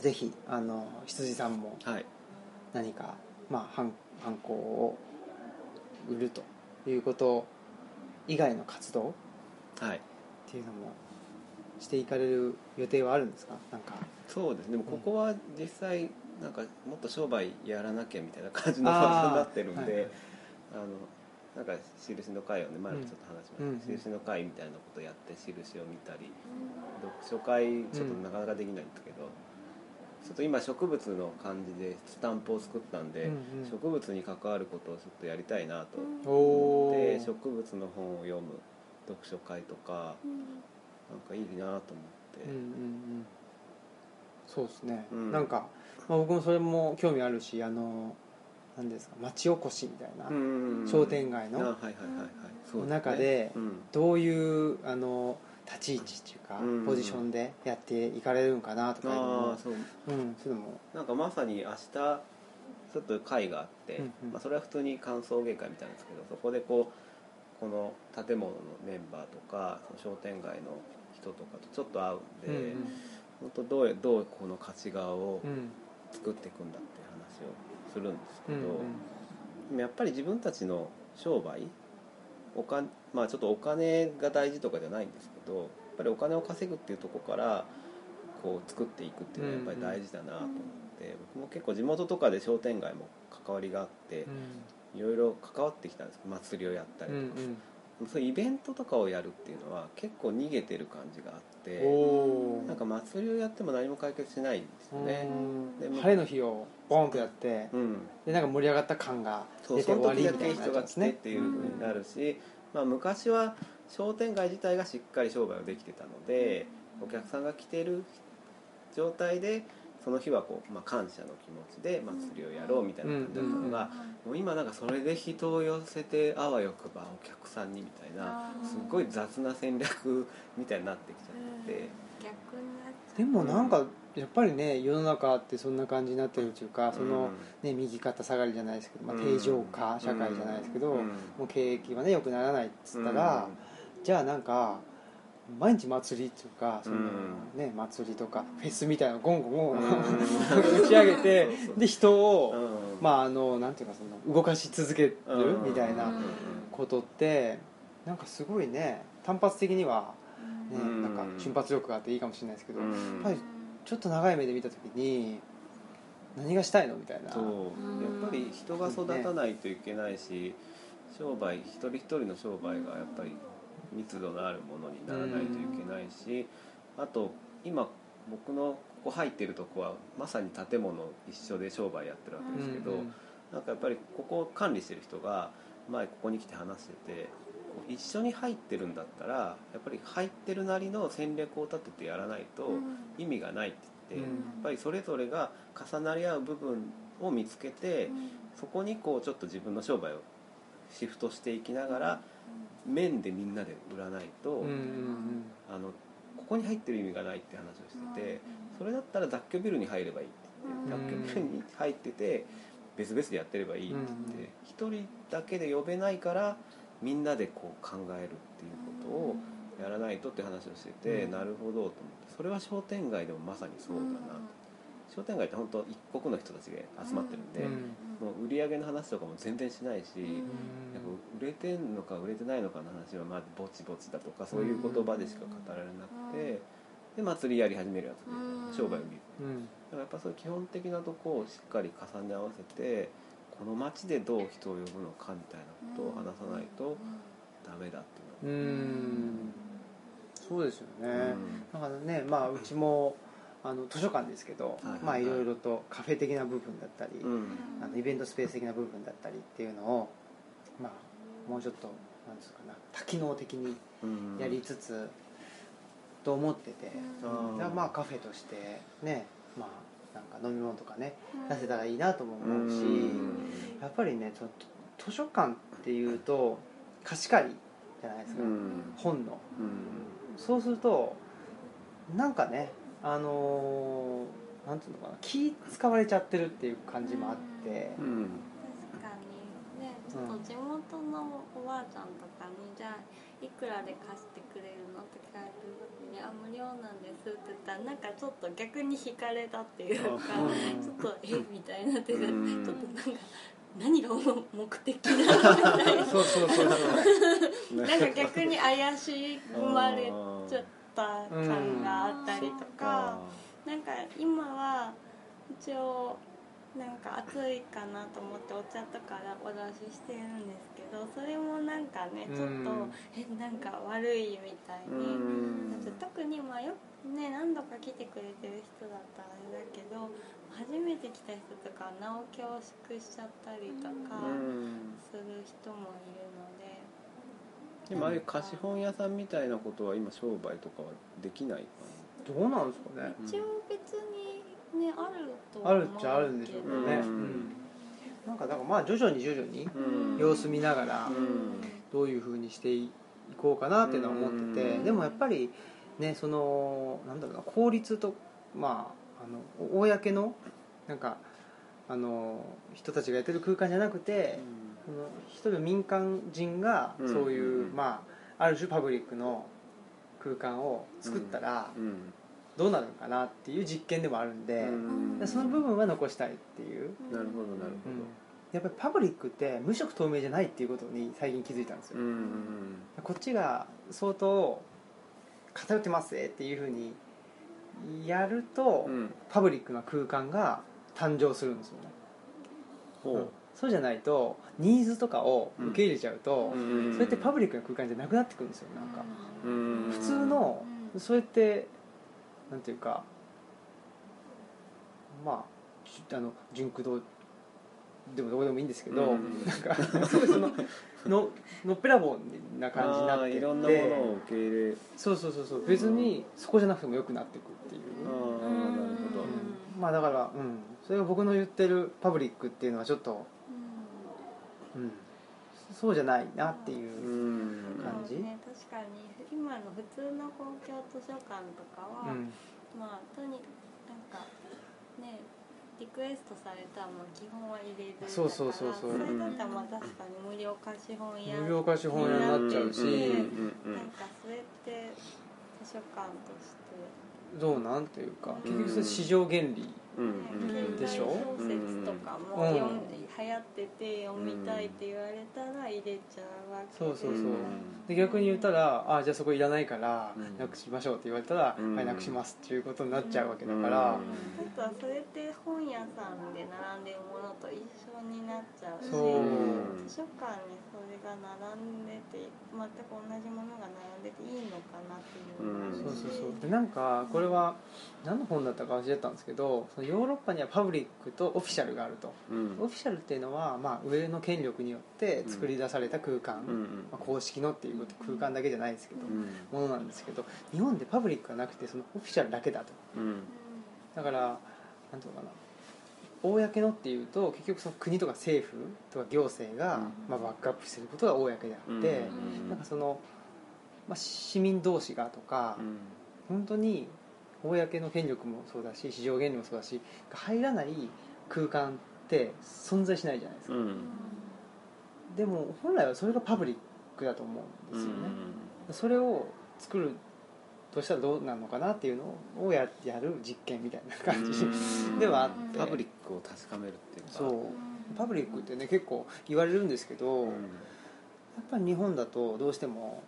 ぜひあの羊さんもはい。何かまあ犯犯行を売るということ以外の活動？はい。っていうのもしていかれる予定はあるんですか？なんか。そうですね。でもここは実際なんかもっと商売やらなきゃみたいな感じの場所になってるんであのなんか印の会をね前もちょっと話しました、うん。印の会みたいなことやって印を見たり読書会ちょっとなかなかできないんですけど、ちょっと今植物の感じでスタンプを作ったんで、うんうん。植物に関わることをちょっとやりたいなと思ってー。植物の本を読む読書会とかうん。なんかいいなと思って、うんうんうん。そうですね、うん。なんか、まあ、僕もそれも興味あるしあの何ですか町おこしみたいな、うん。商店街のあはいはいはいはい。そうですね。中でうん。どういうあの立ち位置っていうか、うん。ポジションでやっていかれるんかなとかいうのもああそう。うん、そういうのも。なんかまさに明日ちょっと会があって、うんうん。まあ、それは普通に感想芸会みたいなんですけどそこでこうこの建物のメンバーとかその商店街の人とかとちょっと会うんで、うん本当どうやどうこの価値側をうん。作っていくんだっていう話をするんですけうんど、でもやっぱり自分たちの商売お金まあちょっとお金が大事とかじゃないんですけどやっぱりお金を稼ぐっていうところからこう作っていくっていうのはやっぱり大事だなと思って、僕も結構地元とかで商店街も関わりがあってうん。いろいろ関わってきたんです。祭りをやったりうんとか、そうイベントとかをやるっていうのは結構逃げてる感じがあっておなんか祭りをやっても何も解決しないんですよね。でも晴れの日をボーンとやってうん。でなんか盛り上がった感が出て終わりみたいになけ人が来てっっちゃうんですねていうふうになるし、まあ、昔は商店街自体がしっかり商売をできてたのでお客さんが来てる状態でその日はこう、まあ、感謝の気持ちで祭りをやろうみたいな感じだったのが、もう今なんかそれで人を寄せてあわよくばお客さんにみたいなすっごい雑な戦略みたいになってきちゃって。逆になっちゃう。でもなんかやっぱりね世の中ってそんな感じになってるっていうかその、うんね、右肩下がりじゃないですけど、まあ、うん。定常化社会じゃないですけど、うん。もう景気はね良くならないっつったら、じゃあなんか毎日祭りっていうかその、うん。ね、祭りとかフェスみたいなのゴンゴンゴンうん。打ち上げてで人を、うん。まああのなんていうかその動かし続けるうん。みたいなうん。ことってなんかすごいね単発的には、ねうん。なんか瞬発力があっていいかもしれないですけど、うん。やっぱりちょっと長い目で見た時に何がしたいのみたいな。そう。やっぱり人が育たないといけないし商売一人一人の商売がやっぱり密度のあるものにならないといけないしあと今僕のここ入ってるとこはまさに建物一緒で商売やってるわけですけど、うんなんかやっぱりここを管理してる人が前ここに来て話しててこう一緒に入ってるんだったらやっぱり入ってるなりの戦略を立ててやらないと意味がないって言って、うん。やっぱりそれぞれが重なり合う部分を見つけてそこにこうちょっと自分の商売をシフトしていきながら面でみんなで売らないと、うんうんあのここに入ってる意味がないって話をしててそれだったら雑居ビルに入ればいいって言ってうん雑居ビルに入ってて別々でやってればいいって言って一人だけで呼べないからみんなでこう考えるっていうことをやらないとって話をしてて、うん。なるほどと思って。それは商店街でもまさにそうだな商店街って本当一国の人たちが集まってるんで、うんもう売り上げの話とかも全然しないし、うん。なんか売れてんのか売れてないのかの話はまあぼちぼちだとかそういう言葉でしか語られなくて、で祭りやり始めるやつでうん。商売を見る。うん。だからやっぱそういう基本的なとこをしっかり重ね合わせてこの街でどう人を呼ぶのかみたいなことを話さないとダメだってういうのはん。そうですよね、うん。なんかねまあうちもあの図書館ですけど、はいはいまあいろいろとカフェ的な部分だったり、うん。あのイベントスペース的な部分だったりっていうのをまあもうちょっとなんですかな多機能的にうん。やりつつ、と思ってて、まあカフェとしてねまあなんか飲み物とかね出せたらいいなとも思うし、うん。やっぱりね図書館っていうと貸し借りじゃないですか、うん。本の。うん。そうするとなんかねあのーなんていうのかな気使われちゃってるっていう感じもあって。う、ん。確かにね。ちょっと地元のおばあちゃんとかに、じゃあいくらで貸してくれるのって聞かれる時に「あ無料なんです」って言ったらなんかちょっと逆に惹かれたっていうかうん。ちょっと「えみたいになっててちょっうんとなんか何が目的なのみたいなそうそうそう。そうな。んか逆に怪しまれちゃった感があったりとか。なんか今は一応なんか暑いかなと思ってお茶とかお出ししてるんですけどそれもなんかねちょっとうんえなんか悪いみたいになって特にまあよね何度か来てくれてる人だったらあれだけど初めて来た人とかは名を恐縮しちゃったりとかする人もいるので。でもああいう貸本屋さんみたいなことは今商売とかはできないかどうなんですかね。一応別にねあると思あうるっちゃあるんでしょうけどね、うん。うん。なんかだからまあ徐々に徐々にな、うん。様子見ながらうん。どういうふうにしていこうかなっていうのは思ってて、うん。でもやっぱりねそのなんだろうな効率とまああの公のなんかあの人たちがやってる空間じゃなくて、その一人の民間人がうん。そういう、うん。まあある種パブリックの空間を作ったらうん。どうなるのかなっていう実験でもあるんで、うん。でその部分は残したいっていう、なるほどなるやっぱりパブリックって無色透明じゃないっていうことに最近気づいたんですよ、ほどうんこっちが相当偏ってますねっていうふうにやると、うん。パブリックな空間が誕生するんですよね。ほそうじゃないとニーズとかを受け入れちゃうと、ううん。それってパブリックな空間じゃなくなってくるんですよなんか、うん。普通のうんそれってなんていうかまあじあの純駆動でもどこでもいいんですけど、うん。なんかすごいそのののっぺらぼうな感じになっていろんなものを受け入れそうそうそうそう。別にそこじゃなくてもよくなっていくっていう、ああなるほど。うん。まあだからうん。それが僕の言ってるパブリックっていうのはちょっと、うん、そうじゃないなっていうう、ん。感じ。そうね確かに。今の普通の公共図書館とかは、うん。まあとになんかねリクエストされたらもう基本は入れるそうそうそうそう。それだったらまあ確かに無料貸本屋無料貸本屋になっちゃうし、なんかそれって図書館として。どうなん？というかうん。結局それ市場原理でしょ小説とかもうん。読んで流行ってて読みたいって言われたら入れちゃうわけ。そうそうそう。うん。で逆に言ったら「あじゃあそこいらないからうん。なくしましょう」って言われたら「うん。はいなくします」っていうことになっちゃうわけだかうらん。あとはそれって本屋さんで並んでるものと一緒になっちゃうし図書館にそれが並んでて全く同じものが並んでていいのかなっていうそうそうそう。でなんかこれは何の本だったか忘れちゃったんですけどそのヨーロッパにはパブリックとオフィシャルがあると。うん。オフィシャルっていうのは、まあ、上の権力によって作り出された空間、うんうん。まあ、公式のっていうこと空間だけじゃないですけど、うんものなんですけど日本でパブリックがなくてそのオフィシャルだけだと。うん。だからなんていうのかな。公のっていうと結局その国とか政府とか行政が、うん。まあ、バックアップしてることが公であって、うん。なんかその、まあ、市民同士がとか、うん。本当に公の権力もそうだし市場原理もそうだしが入らない空間って存在しないじゃないですか、うん。でも本来はそれがパブリックだと思うんですよね、それを作るとしたらどうなるのかなっていうのをややる実験みたいな感じ。うん。ではあって。パブリックを確かめるっていうか。そう。パブリックってね結構言われるんですけど、うん。やっぱり日本だとどうしても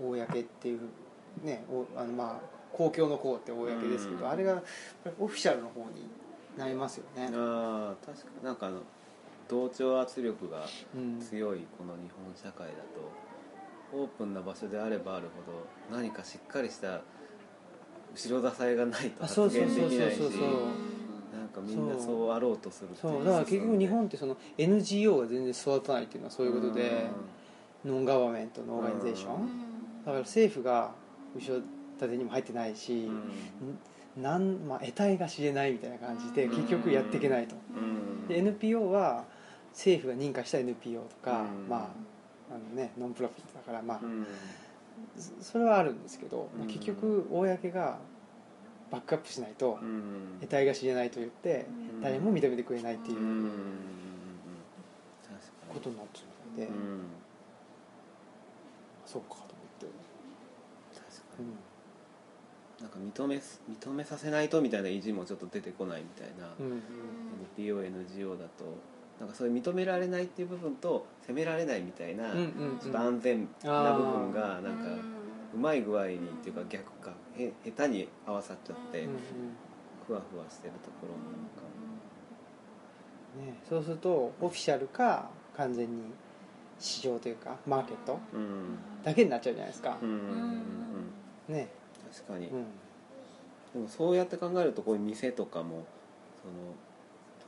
公っていうねおあのまあ公共の公って公ですけど、うん。あれがオフィシャルの方になりますよね、ああ確かに。なんかあの同調圧力がうん。強いこの日本社会だとオープンな場所であればあるほど何かしっかりした後ろ支えがないとあそう発そうそう言できないしそうそうなんかみんなそうあろうとするそう。だから結局日本ってその NGO が全然育たないっていうのはそういうことで、ノンガバメントのオーガニゼーション、だから政府が後ろ盾にも入ってないしう、ん。なんまあ、得体が知れないみたいな感じでうん。結局やっていけないと、うん。で NPO は政府が認可した NPO とか、うん。まああのね、ノンプロフィットだから、まあうん。そそれはあるんですけど、まあうん。結局公がバックアップしないとうん。得体が知れないと言ってうん。誰も認めてくれないっていうことになっちゃうので、そうかと思って、確かになんか認め認めさせないとみたいな意地もちょっと出てこないみたいな、うんうん。NPONGO だとなんかそういう認められないっていう部分と責められないみたいな、うんうんちょっと安全な部分がなんかうまい具合にっていうか逆かへ下手に合わさっちゃって、うんうん。ふわふわしてるところもなんかね、そうするとオフィシャルか完全に市場というかマーケットうん。だけになっちゃうじゃないですか。うん、うんうん。ね確かに、うん。でもそうやって考えるとこういう店とかもその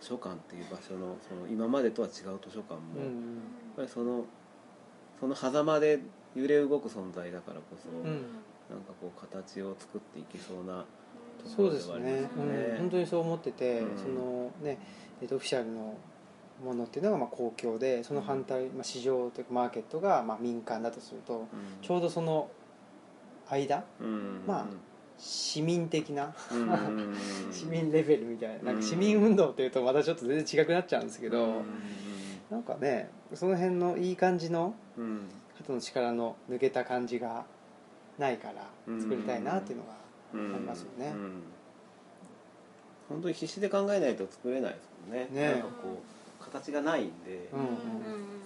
図書館っていう場所のその今までとは違う図書館も、やっうん。ぱりそのその狭間で揺れ動く存在だからこそ、うん。なんかこう形を作っていけそうなとこそうですろではありますね。ようん、本当にそう思ってて、うん。そのね、えっとオフィシャルのものっていうのがまあ公共でその反対、まあ、市場というかマーケットがまあ民間だとするとうん。ちょうどその間？うん。まあ市民的な？うん。うん市民レベルみたいな。なん。うんか市民運動っていうとまたちょっと全然違くなっちゃうんですけど、うん。なんかねその辺のいい感じのうん。肩の力の抜けた感じがないから作りたいなっていうのがうんありますよね。うん。本当に必死で考えないと作れないですもんね。ね。なんかこ形がないんで、うん。うん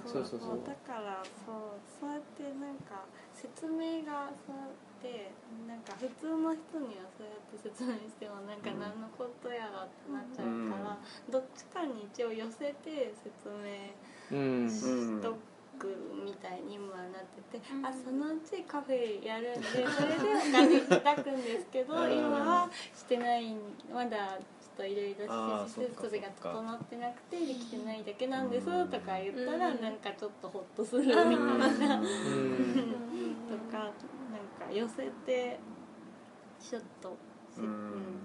そうそうそう。そうだからそうそうやってなんか説明がそうてなんか普通の人にはそうやって説明してもなんか何のことやらってなっちゃうから、どっちかに一応寄せて説明うん。しとくみたいに今はなってて、うん。あそのうちカフェやるんで それでお金いただくんですけどうん。今はしてない。まだちょっといろいろ施設備が整ってなくてできてないだけなんですうん。とか言ったらうん。なんかちょっとホッとするみたいな。うん。とか寄せてちょっとせ、ううんん、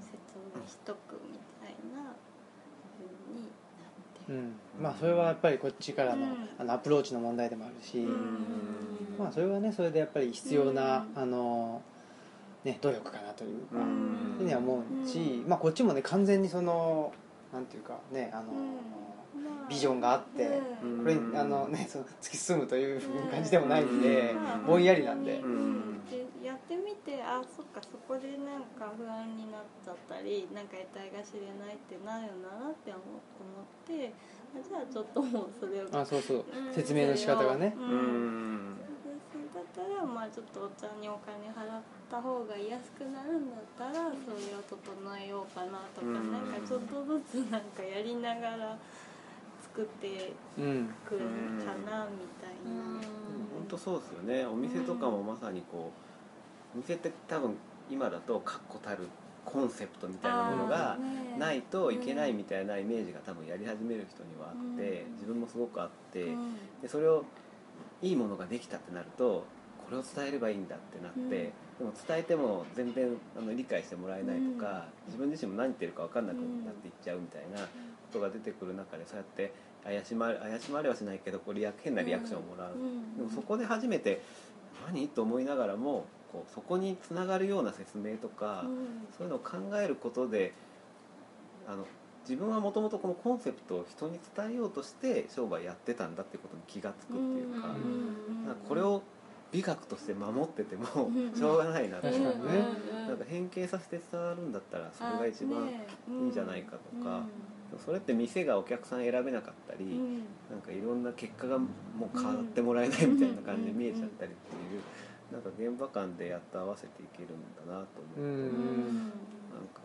説明しとくみたいな風になってうん。まあそれはやっぱりこっちからの,、うん。あのアプローチの問題でもあるし、うん。まあそれはねそれでやっぱり必要な、うん。あのね努力かなというか、うん。ふうには思うし、うん。まあこっちもね完全にそのなんていうかねあの、まあビジョンがあってうん。これあのねその突き進むという感じでもないんで、うん。ぼんやりなんで、うん。でやってみてあそっかそこでなんか不安になっちゃったりなんか得体が知れないってなるんだなって思思ってあじゃあちょっともうそれをあそうそう、うん説明の仕方がね。ううん。ん。それだったらまあちょっとお茶にお金払った方が安くなるんだったらそれを整えようかなとか、うん。なんかちょっとずつなんかやりながら作ってうんくるかなみたいな。本当そうですよね。お店とかもまさにこうお店って多分今だと確固たるコンセプトみたいなものがないといけないみたいなイメージが多分やり始める人にはあってうん。自分もすごくあってうん。でそれをいいものができたってなるとこれを伝えればいいんだってなって、うん。でも伝えても全然あの理解してもらえないとか、自分自身も何言ってるか分かんなくなっていっちゃうみたいなことが出てくる中でそうやって怪しまれ怪しまれはしないけどこうリア変なリアクションをもらう、うん。でもそこで初めて何？と思いながらもこうそこにつながるような説明とか、うん。そういうのを考えることであの自分はもともとこのコンセプトを人に伝えようとして商売やってたんだってことに気が付くっていうか,、これを美学として守っててもうんしょうがないなとか、確かにねなんか変形させて伝わるんだったらそれが一番いいんじゃないかとか、それって店がお客さん選べなかったり、なんかいろんな結果がもう変わってもらえないみたいな感じで見えちゃったりっていう、なんか現場間でやっと合わせていけるんだなと思うと、うん。なんか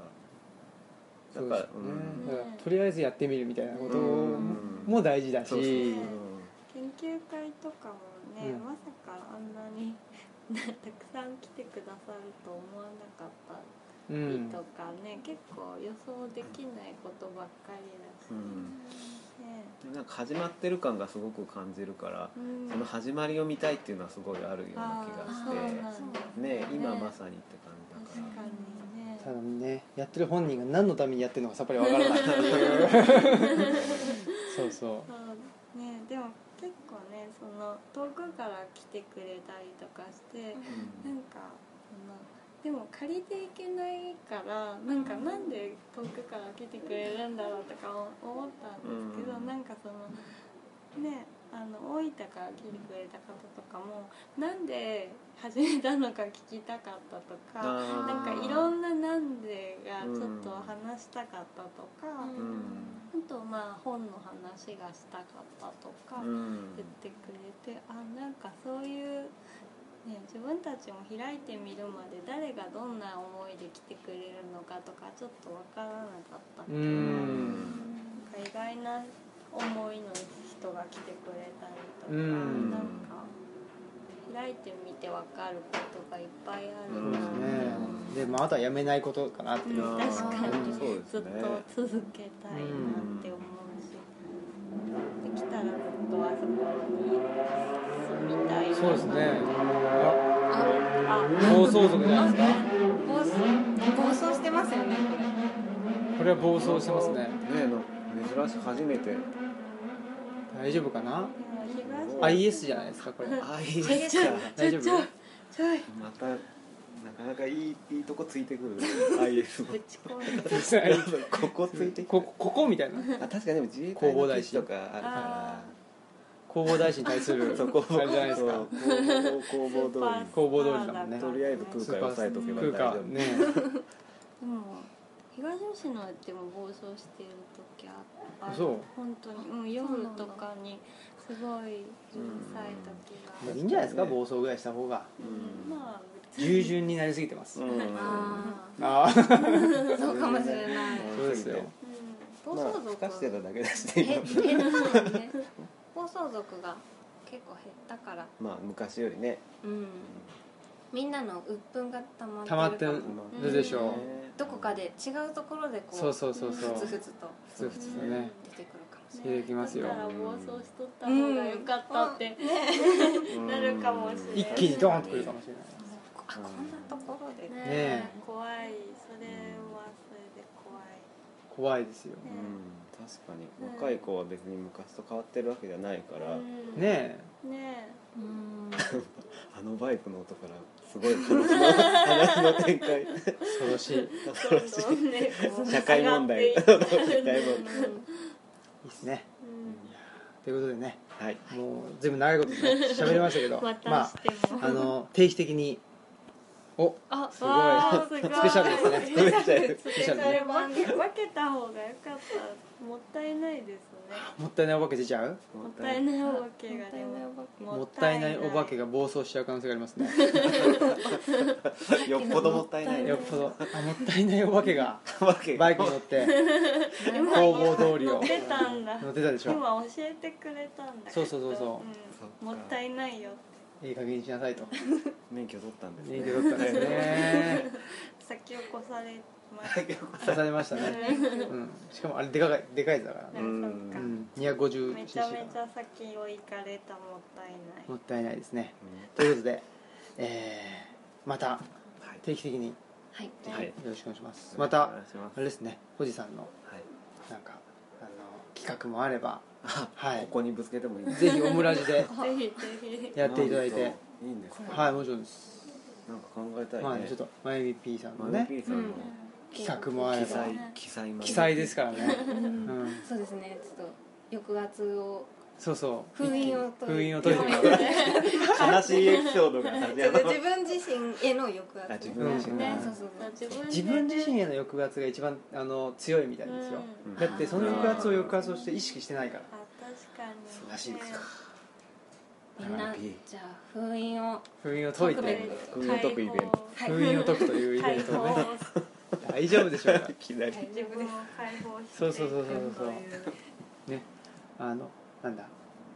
だかんだからとりあえずやってみるみたいなことうん。も大事だし、研究会とかもね、うん。まさかあんなにたくさん来てくださると思わなかったうんりとかね、結構予想できないことばっかりだし、うん。ねなんか始まってる感がすごく感じるから、うん。その始まりを見たいっていうのはすごいあるような気がしてね今まさにって感じだから。確かにね。ただね。やってる本人が何のためにやってるのかさっぱりわからない。っていうそうそう。そうねでも結構ねその遠くから来てくれたりとかして、なんかそのでも借りていけないからなんかなんで遠くから来てくれるんだろうとか思ったんですけど、うん。なんかそのねあの大分から来てくれた方とかもなんで始めたのか聞きたかったとか。なんかいろんななんでがちょっと話したかったとか、うん。あとまあ本の話がしたかったとかうん。言ってくれて、あなんかそういう、ね、自分たちも開いてみるまで誰がどんな思いで来てくれるのかとかちょっとわからなかった。けど、うんなん。か意外な思いの人が来てくれたりとか、うん。なんか開いてみてわかることがいっぱいある。そうなですね。でまああとはやめないことかなっていう、うん確かに。そうですずっねと続けたいなって思うし、できたらずっとあそこにそうですね。暴走族じゃないですか？暴走暴走してますよねこれ。は暴走してますね。ねえの珍しい初めて。大丈夫かな？でも東 IS じゃないですかこれ。あいいはいですか。大丈夫？またなかなかいいいいとこついてくる IS も。ここついてくこるここみたいな。あ確かにでも自衛隊の基地とかあるかあ弘法大師に対するらそこあれじゃないですか。工房通り工房通りだもんね。とりあえず空海を押さえとけば大空丈夫。かね。でも東吉野でも暴走してる時あああるそう。本当に、うん、夜とかにすごいうるさい時が、いいんじゃないですか暴走ぐらいした方が。うん。まあ従順になりすぎてます、うん。ああああ そうかもしれない。そうですよ。うん、暴まあ走族ふかしてただけだしね 暴走族が結構減ったから。まあ昔よりね。うん。みんなの鬱憤が溜まってる溜まってるるでしょう、どこかで違うところでこうそうそうそうそう。ふつふつとふつふつとね。出てくるかもし出てきますよ。だから暴走しとった方が良かったって、うん。なるかもしれない。一気にドーンとくるかもしれない。れないあこんなところでね。怖い。それはそれで怖い。怖いですよ。うん確かに。若い子は別に昔と変わってるわけじゃないから、うん。ねねうん あのバイクの音からすごい 話の話の展開。え恐ろしい。いいえどんどんねこう 社会問題。下がってい社会問題ですね。うん。ということでね。はい。もう全部長いことね喋りましたけど。またましても、ああの定期的におあすごい。わーすごい。スペシャルですね。スペシャルスペシャルで分け分けた方が良かったもったいないですね。もったいないお化け出ちゃう？もったいないお化けがでももったいないお化けが暴走しちゃう可能性がありますね。よっぽどもったいないよっぽど。あもったいないお化けが バイクに乗って 工房通りを。乗ってたんだ。乗ってたでしょ。今教えてくれたんだ。そうそうそうそう。うん、もったいないよいい加減にしなさいと。免許取ったんです免許取ったんですね。先を越されました刺されましたね、うん、しかもあれでかいでかいやつだから。ね、うんうん、250cc めちゃめちがゃ先を行かれたもったいない。もったいないですね。ということで、えー、またはい。定期的によはい。はい。ろしくお願いします。またお願いします。あれですねおじさんのはい。なんかあの企画もあればあはい。ここにぶつけてもいい。ぜひオムラジで。ぜひぜひ。やっていただいて。いいんですかはい。もちろんです、なんか考えたいね。まあねちょっとまゆみ P さんのマネねピーさんの企画もあれば。記載記載まで記載ですからね、うん。うん、そうですね。ちょっと抑圧をそうそう。封印を解い封印を解いてもらう悲しいエピソードが自分自身への抑あ圧自分自身ねね。そうそう。そう自分自身への抑圧が一番あの強いみたいですよ、うん。だってその抑圧を抑圧をして意識してないから。あ確かに。そうらしいです。かみんなじゃあ封印を。封印を解いて。封印を解くイベント。はい封印を解くというイベントをね。大丈夫でしょうか？いきなり。大丈自分を夫です解放してそうそうそうそうそう。ね。あのなんだ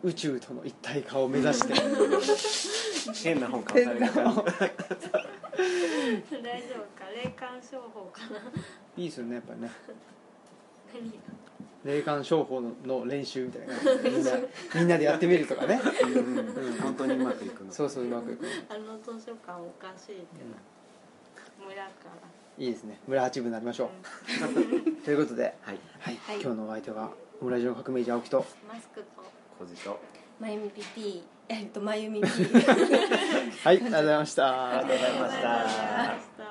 宇宙との一体化を目指して。変な本買わされる感じ大丈夫か？霊感商法かな？いいですよねやっぱりね霊感商法のの練習みたいな。感じでみんなみんなでやってみるとかね。うんうん本当にうまくいくの。そうそううまくいくあの図書館おかしいって。な村から。いいですね。村八部になりましょう。ということで、はい。はい。はい。今日のお相手はオムラジオ革命児青木と。マスクと。小じと。まゆみ PP えっとまゆみ P はいありがとうございました。ありがとうございました